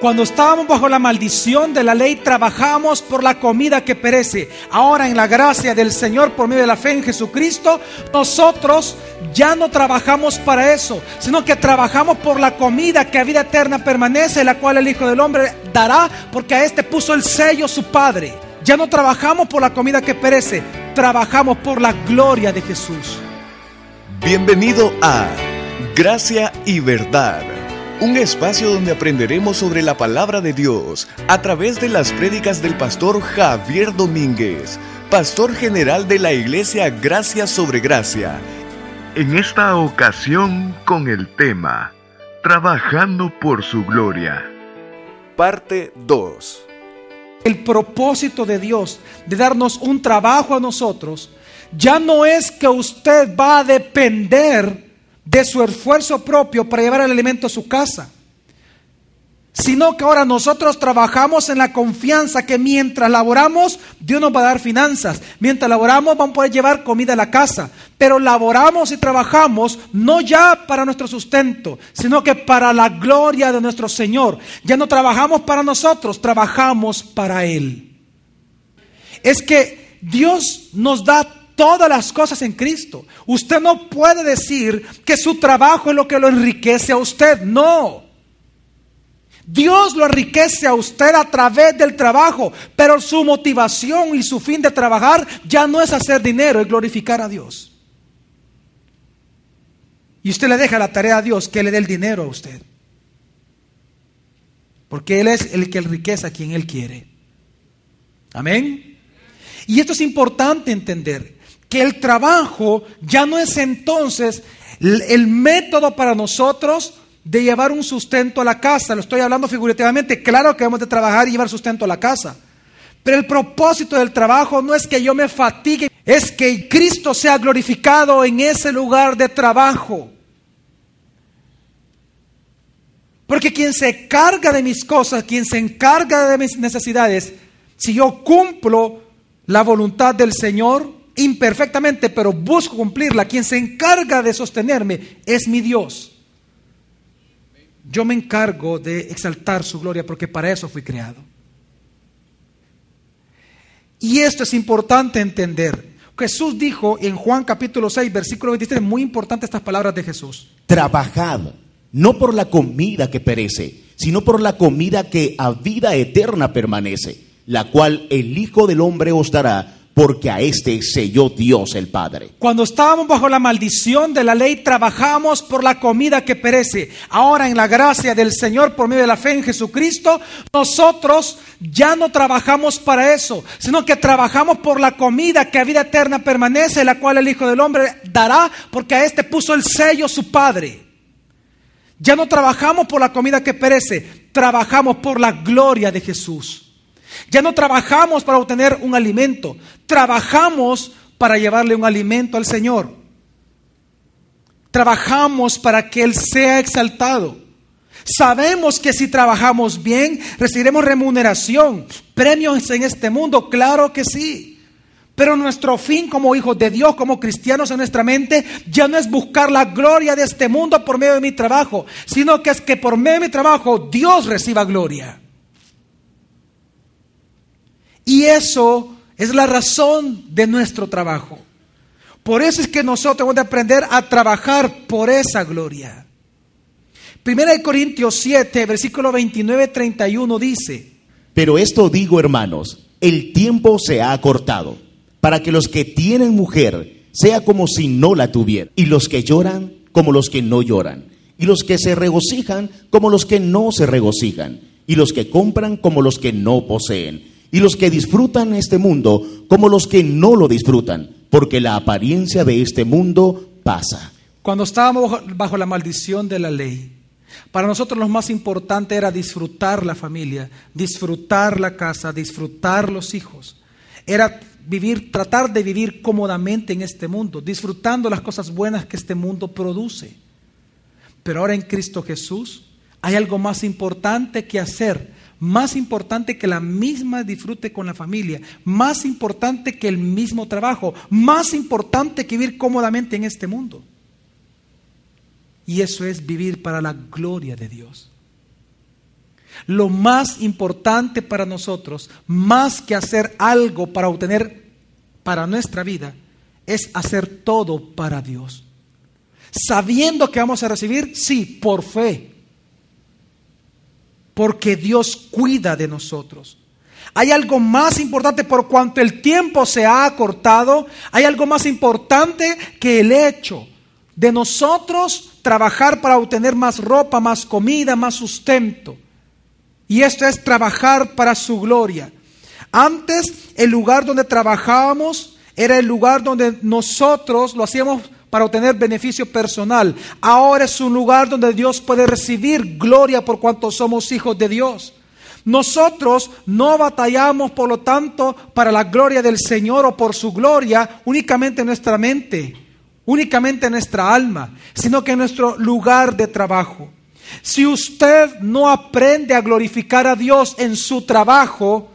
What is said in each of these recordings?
Cuando estábamos bajo la maldición de la ley, trabajamos por la comida que perece. Ahora en la gracia del Señor, por medio de la fe en Jesucristo, nosotros ya no trabajamos para eso, sino que trabajamos por la comida que a vida eterna permanece, la cual el Hijo del Hombre dará, porque a este puso el sello su Padre. Ya no trabajamos por la comida que perece, trabajamos por la gloria de Jesús. Bienvenido a Gracia y Verdad un espacio donde aprenderemos sobre la palabra de Dios a través de las prédicas del pastor Javier Domínguez, pastor general de la iglesia Gracia sobre Gracia. En esta ocasión con el tema Trabajando por su gloria. Parte 2. El propósito de Dios de darnos un trabajo a nosotros ya no es que usted va a depender de su esfuerzo propio para llevar el alimento a su casa, sino que ahora nosotros trabajamos en la confianza que mientras laboramos, Dios nos va a dar finanzas, mientras laboramos vamos a poder llevar comida a la casa, pero laboramos y trabajamos no ya para nuestro sustento, sino que para la gloria de nuestro Señor. Ya no trabajamos para nosotros, trabajamos para Él. Es que Dios nos da todas las cosas en Cristo. Usted no puede decir que su trabajo es lo que lo enriquece a usted. No. Dios lo enriquece a usted a través del trabajo, pero su motivación y su fin de trabajar ya no es hacer dinero, es glorificar a Dios. Y usted le deja la tarea a Dios que le dé el dinero a usted. Porque Él es el que enriquece a quien Él quiere. Amén. Y esto es importante entender que el trabajo ya no es entonces el método para nosotros de llevar un sustento a la casa. Lo estoy hablando figurativamente. Claro que hemos de trabajar y llevar sustento a la casa. Pero el propósito del trabajo no es que yo me fatigue, es que Cristo sea glorificado en ese lugar de trabajo. Porque quien se carga de mis cosas, quien se encarga de mis necesidades, si yo cumplo la voluntad del Señor, imperfectamente, pero busco cumplirla. Quien se encarga de sostenerme es mi Dios. Yo me encargo de exaltar su gloria porque para eso fui creado. Y esto es importante entender. Jesús dijo en Juan capítulo 6, versículo 23, muy importante estas palabras de Jesús. Trabajad, no por la comida que perece, sino por la comida que a vida eterna permanece, la cual el Hijo del Hombre os dará porque a este selló Dios el Padre. Cuando estábamos bajo la maldición de la ley, trabajamos por la comida que perece. Ahora en la gracia del Señor, por medio de la fe en Jesucristo, nosotros ya no trabajamos para eso, sino que trabajamos por la comida que a vida eterna permanece, la cual el Hijo del Hombre dará, porque a este puso el sello su Padre. Ya no trabajamos por la comida que perece, trabajamos por la gloria de Jesús. Ya no trabajamos para obtener un alimento, trabajamos para llevarle un alimento al Señor. Trabajamos para que Él sea exaltado. Sabemos que si trabajamos bien, recibiremos remuneración, premios en este mundo, claro que sí. Pero nuestro fin como hijos de Dios, como cristianos en nuestra mente, ya no es buscar la gloria de este mundo por medio de mi trabajo, sino que es que por medio de mi trabajo Dios reciba gloria. Y eso es la razón de nuestro trabajo. Por eso es que nosotros hemos de aprender a trabajar por esa gloria. Primera de Corintios 7, versículo 29, 31 dice, Pero esto digo, hermanos, el tiempo se ha acortado, para que los que tienen mujer sea como si no la tuvieran, y los que lloran como los que no lloran, y los que se regocijan como los que no se regocijan, y los que compran como los que no poseen y los que disfrutan este mundo como los que no lo disfrutan, porque la apariencia de este mundo pasa. Cuando estábamos bajo la maldición de la ley, para nosotros lo más importante era disfrutar la familia, disfrutar la casa, disfrutar los hijos. Era vivir, tratar de vivir cómodamente en este mundo, disfrutando las cosas buenas que este mundo produce. Pero ahora en Cristo Jesús hay algo más importante que hacer más importante que la misma disfrute con la familia, más importante que el mismo trabajo, más importante que vivir cómodamente en este mundo. Y eso es vivir para la gloria de Dios. Lo más importante para nosotros, más que hacer algo para obtener para nuestra vida, es hacer todo para Dios. Sabiendo que vamos a recibir, sí, por fe. Porque Dios cuida de nosotros. Hay algo más importante por cuanto el tiempo se ha acortado. Hay algo más importante que el hecho de nosotros trabajar para obtener más ropa, más comida, más sustento. Y esto es trabajar para su gloria. Antes el lugar donde trabajábamos era el lugar donde nosotros lo hacíamos para obtener beneficio personal. Ahora es un lugar donde Dios puede recibir gloria por cuanto somos hijos de Dios. Nosotros no batallamos, por lo tanto, para la gloria del Señor o por su gloria únicamente en nuestra mente, únicamente en nuestra alma, sino que en nuestro lugar de trabajo. Si usted no aprende a glorificar a Dios en su trabajo,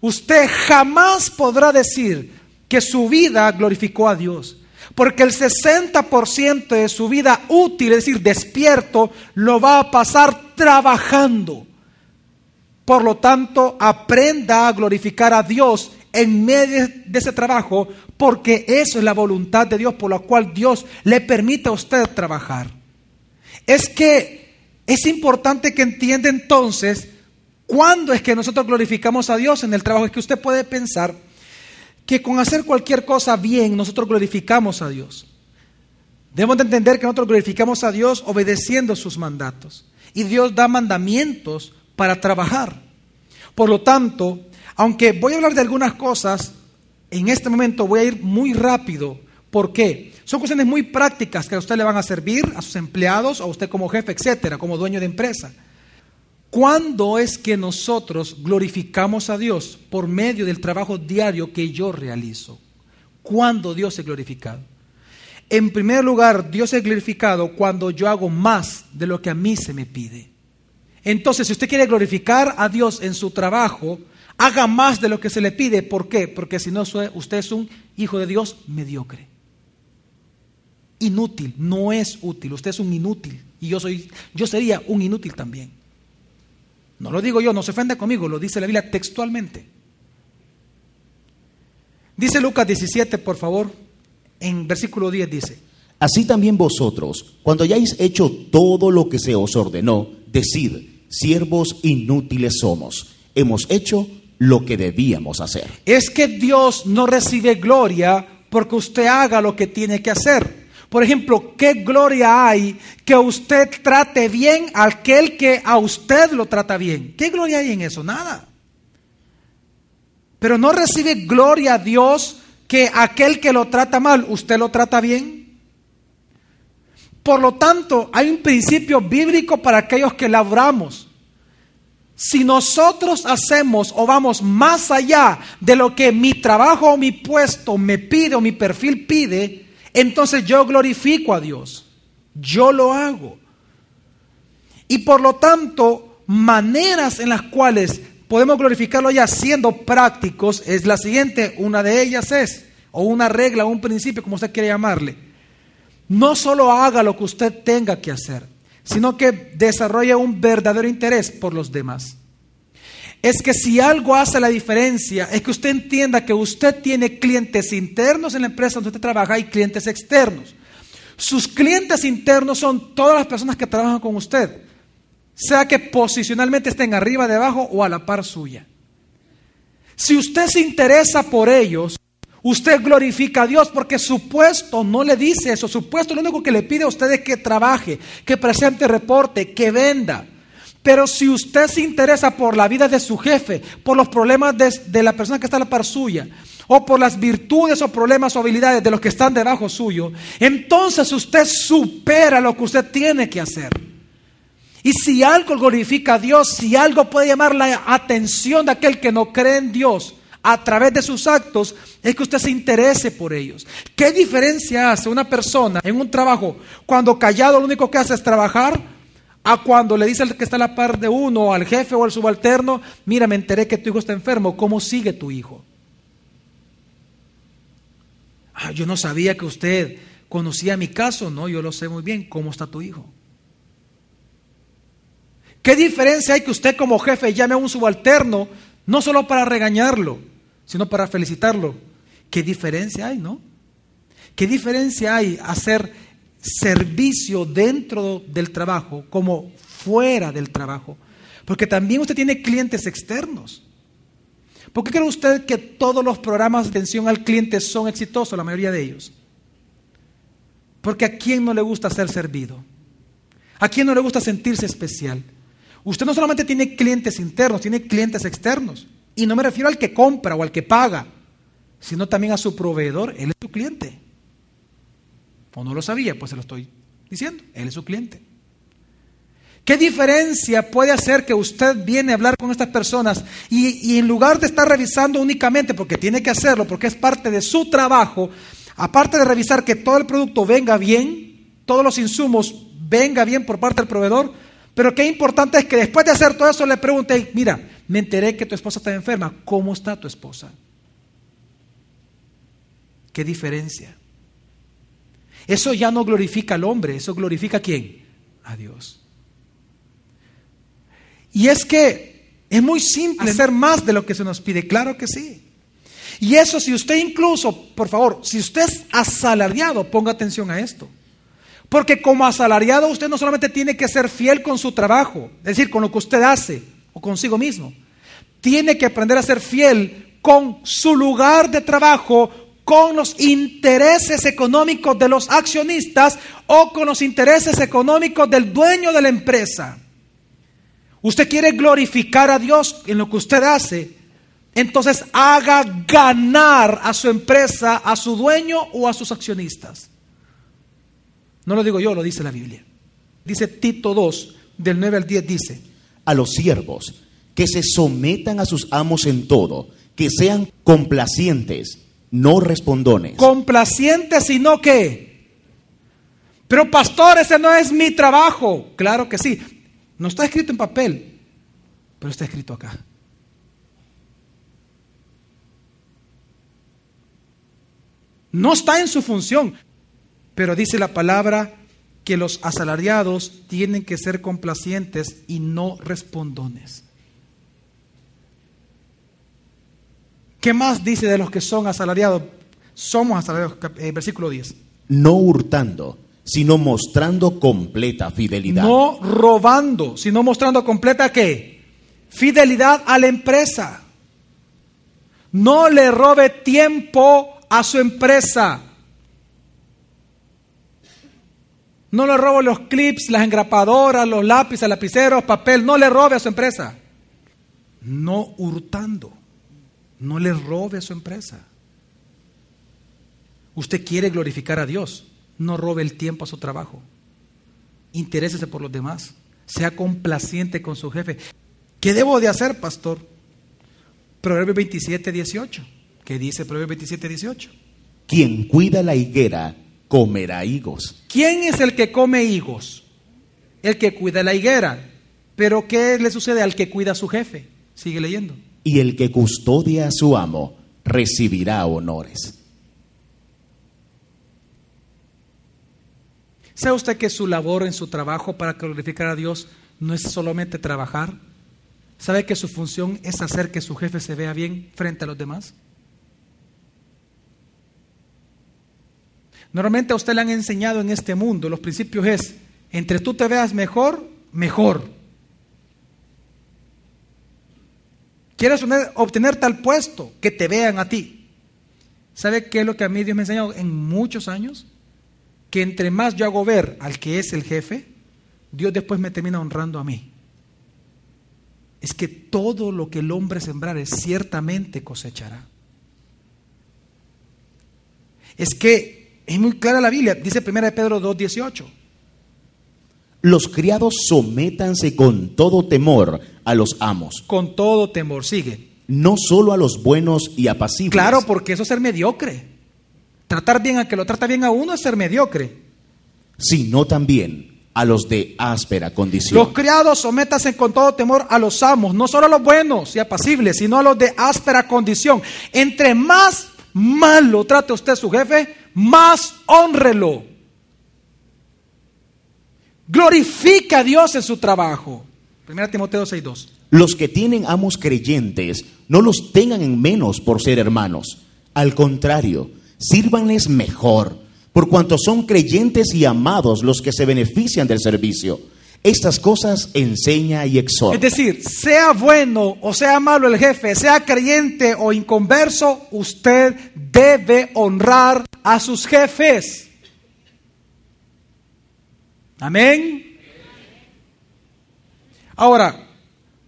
usted jamás podrá decir que su vida glorificó a Dios. Porque el 60% de su vida útil, es decir, despierto, lo va a pasar trabajando. Por lo tanto, aprenda a glorificar a Dios en medio de ese trabajo, porque eso es la voluntad de Dios por la cual Dios le permite a usted trabajar. Es que es importante que entienda entonces cuándo es que nosotros glorificamos a Dios en el trabajo. Es que usted puede pensar que con hacer cualquier cosa bien nosotros glorificamos a Dios. Debemos de entender que nosotros glorificamos a Dios obedeciendo sus mandatos. Y Dios da mandamientos para trabajar. Por lo tanto, aunque voy a hablar de algunas cosas, en este momento voy a ir muy rápido. ¿Por qué? Son cuestiones muy prácticas que a usted le van a servir, a sus empleados, a usted como jefe, etcétera, como dueño de empresa. ¿Cuándo es que nosotros glorificamos a Dios? Por medio del trabajo diario que yo realizo. ¿Cuándo Dios es glorificado? En primer lugar, Dios es glorificado cuando yo hago más de lo que a mí se me pide. Entonces, si usted quiere glorificar a Dios en su trabajo, haga más de lo que se le pide. ¿Por qué? Porque si no, usted es un hijo de Dios mediocre. Inútil, no es útil. Usted es un inútil. Y yo, soy, yo sería un inútil también. No lo digo yo, no se ofenda conmigo, lo dice la Biblia textualmente. Dice Lucas 17, por favor, en versículo 10 dice. Así también vosotros, cuando hayáis hecho todo lo que se os ordenó, decid, siervos inútiles somos. Hemos hecho lo que debíamos hacer. Es que Dios no recibe gloria porque usted haga lo que tiene que hacer. Por ejemplo, ¿qué gloria hay que usted trate bien a aquel que a usted lo trata bien? ¿Qué gloria hay en eso? Nada. Pero no recibe gloria a Dios que aquel que lo trata mal, usted lo trata bien. Por lo tanto, hay un principio bíblico para aquellos que labramos. Si nosotros hacemos o vamos más allá de lo que mi trabajo o mi puesto me pide o mi perfil pide, entonces yo glorifico a Dios. Yo lo hago. Y por lo tanto, maneras en las cuales podemos glorificarlo ya siendo prácticos es la siguiente. Una de ellas es, o una regla, un principio, como usted quiere llamarle no solo haga lo que usted tenga que hacer, sino que desarrolle un verdadero interés por los demás. Es que si algo hace la diferencia, es que usted entienda que usted tiene clientes internos en la empresa donde usted trabaja y clientes externos. Sus clientes internos son todas las personas que trabajan con usted, sea que posicionalmente estén arriba, debajo o a la par suya. Si usted se interesa por ellos, Usted glorifica a Dios porque su puesto no le dice eso. Su puesto lo único que le pide a usted es que trabaje, que presente reporte, que venda. Pero si usted se interesa por la vida de su jefe, por los problemas de, la persona que está a la par suya, o por las virtudes o problemas o habilidades de los que están debajo suyo, entonces usted supera lo que usted tiene que hacer. Y si algo glorifica a Dios, si algo puede llamar la atención de aquel que no cree en Dios, a través de sus actos es que usted se interese por ellos. ¿Qué diferencia hace una persona en un trabajo cuando callado lo único que hace es trabajar? A cuando le dice que está a la par de uno, al jefe o al subalterno, mira, me enteré que tu hijo está enfermo, ¿cómo sigue tu hijo? Ah, yo no sabía que usted conocía mi caso, no, yo lo sé muy bien, ¿cómo está tu hijo? ¿Qué diferencia hay que usted como jefe llame a un subalterno no solo para regañarlo, sino para felicitarlo? ¿Qué diferencia hay, no? ¿Qué diferencia hay hacer servicio dentro del trabajo como fuera del trabajo? Porque también usted tiene clientes externos. ¿Por qué cree usted que todos los programas de atención al cliente son exitosos, la mayoría de ellos? Porque a quién no le gusta ser servido? ¿A quién no le gusta sentirse especial? Usted no solamente tiene clientes internos, tiene clientes externos. Y no me refiero al que compra o al que paga, sino también a su proveedor. Él es su cliente. O no lo sabía, pues se lo estoy diciendo. Él es su cliente. ¿Qué diferencia puede hacer que usted viene a hablar con estas personas y, y, en lugar de estar revisando únicamente, porque tiene que hacerlo, porque es parte de su trabajo, aparte de revisar que todo el producto venga bien, todos los insumos venga bien por parte del proveedor, pero qué importante es que después de hacer todo eso le pregunte, mira, me enteré que tu esposa está enferma, ¿cómo está tu esposa? ¿Qué diferencia? Eso ya no glorifica al hombre, eso glorifica a quién? A Dios. Y es que es muy simple hacer más de lo que se nos pide, claro que sí. Y eso si usted incluso, por favor, si usted es asalariado, ponga atención a esto. Porque como asalariado usted no solamente tiene que ser fiel con su trabajo, es decir, con lo que usted hace o consigo mismo, tiene que aprender a ser fiel con su lugar de trabajo, con los intereses económicos de los accionistas o con los intereses económicos del dueño de la empresa. Usted quiere glorificar a Dios en lo que usted hace, entonces haga ganar a su empresa, a su dueño o a sus accionistas. No lo digo yo, lo dice la Biblia. Dice Tito 2, del 9 al 10, dice, a los siervos, que se sometan a sus amos en todo, que sean complacientes, no respondones. Complacientes, sino que... Pero pastor, ese no es mi trabajo. Claro que sí. No está escrito en papel, pero está escrito acá. No está en su función, pero dice la palabra que los asalariados tienen que ser complacientes y no respondones. ¿Qué más dice de los que son asalariados? Somos asalariados, eh, versículo 10. No hurtando sino mostrando completa fidelidad. No robando, sino mostrando completa qué? Fidelidad a la empresa. No le robe tiempo a su empresa. No le robe los clips, las engrapadoras, los lápices, lapiceros, papel. No le robe a su empresa. No hurtando. No le robe a su empresa. Usted quiere glorificar a Dios. No robe el tiempo a su trabajo. Interésese por los demás. Sea complaciente con su jefe. ¿Qué debo de hacer, pastor? Proverbio 27, 18. ¿Qué dice Proverbio 27, 18? Quien cuida la higuera comerá higos. ¿Quién es el que come higos? El que cuida la higuera. Pero ¿qué le sucede al que cuida a su jefe? Sigue leyendo. Y el que custodia a su amo recibirá honores. ¿Sabe usted que su labor en su trabajo para glorificar a Dios no es solamente trabajar? ¿Sabe que su función es hacer que su jefe se vea bien frente a los demás? Normalmente a usted le han enseñado en este mundo, los principios es, entre tú te veas mejor, mejor. ¿Quieres obtener tal puesto? Que te vean a ti. ¿Sabe qué es lo que a mí Dios me ha enseñado en muchos años? que entre más yo hago ver al que es el jefe, Dios después me termina honrando a mí. Es que todo lo que el hombre sembrare ciertamente cosechará. Es que es muy clara la Biblia, dice 1 Pedro 2.18. Los criados sométanse con todo temor a los amos. Con todo temor, sigue. No solo a los buenos y apacibles. Claro, porque eso es ser mediocre. Tratar bien a que lo trata bien a uno es ser mediocre. Sino también a los de áspera condición. Los criados sométanse con todo temor a los amos, no solo a los buenos y apacibles, sino a los de áspera condición. Entre más mal lo trate usted a su jefe, más honrelo. Glorifica a Dios en su trabajo. 1 Timoteo 6.2. Los que tienen amos creyentes, no los tengan en menos por ser hermanos. Al contrario, sírvanles mejor, por cuanto son creyentes y amados los que se benefician del servicio. Estas cosas enseña y Es exhorta. decir, sea bueno o sea malo el jefe, sea creyente o inconverso, usted debe honrar a sus jefes. Amén. Ahora,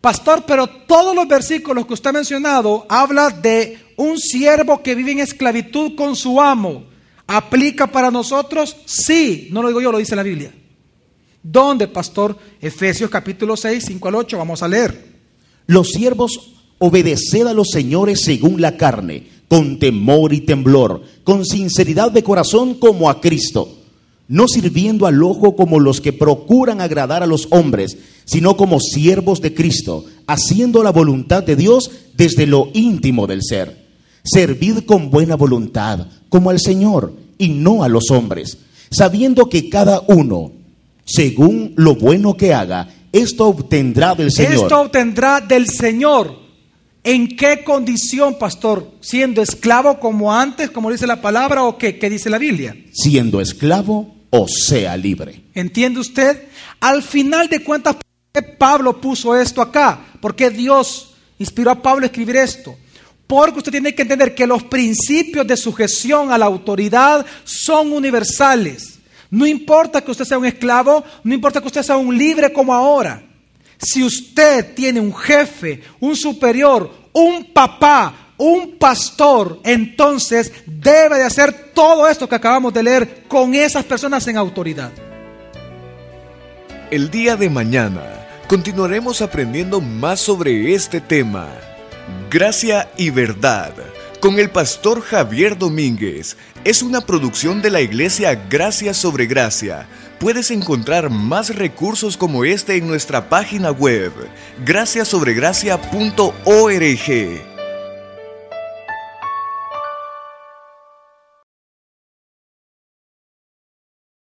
pastor, pero todos los versículos que usted ha mencionado habla de un siervo que vive en esclavitud con su amo. ¿Aplica para nosotros? Sí, no lo digo yo, lo dice la Biblia. ¿Dónde, pastor? Efesios capítulo 6, 5 al 8, vamos a leer. Los siervos obedeced a los señores según la carne, con temor y temblor, con sinceridad de corazón como a Cristo, no sirviendo al ojo como los que procuran agradar a los hombres, sino como siervos de Cristo, haciendo la voluntad de Dios desde lo íntimo del ser. Servid con buena voluntad, como al Señor, y no a los hombres, sabiendo que cada uno, según lo bueno que haga, esto obtendrá del Señor. Esto obtendrá del Señor. ¿En qué condición, pastor? ¿Siendo esclavo como antes, como dice la palabra, o qué, qué dice la Biblia? siendo esclavo o sea libre. ¿Entiende usted? Al final de cuentas, ¿por qué Pablo puso esto acá? ¿Por qué Dios inspiró a Pablo a escribir esto? Porque usted tiene que entender que los principios de sujeción a la autoridad son universales. No importa que usted sea un esclavo, no importa que usted sea un libre como ahora. Si usted tiene un jefe, un superior, un papá, un pastor, entonces debe de hacer todo esto que acabamos de leer con esas personas en autoridad. El día de mañana continuaremos aprendiendo más sobre este tema. Gracia y verdad. Con el pastor Javier Domínguez. Es una producción de la iglesia Gracia sobre Gracia. Puedes encontrar más recursos como este en nuestra página web, graciasobregracia.org.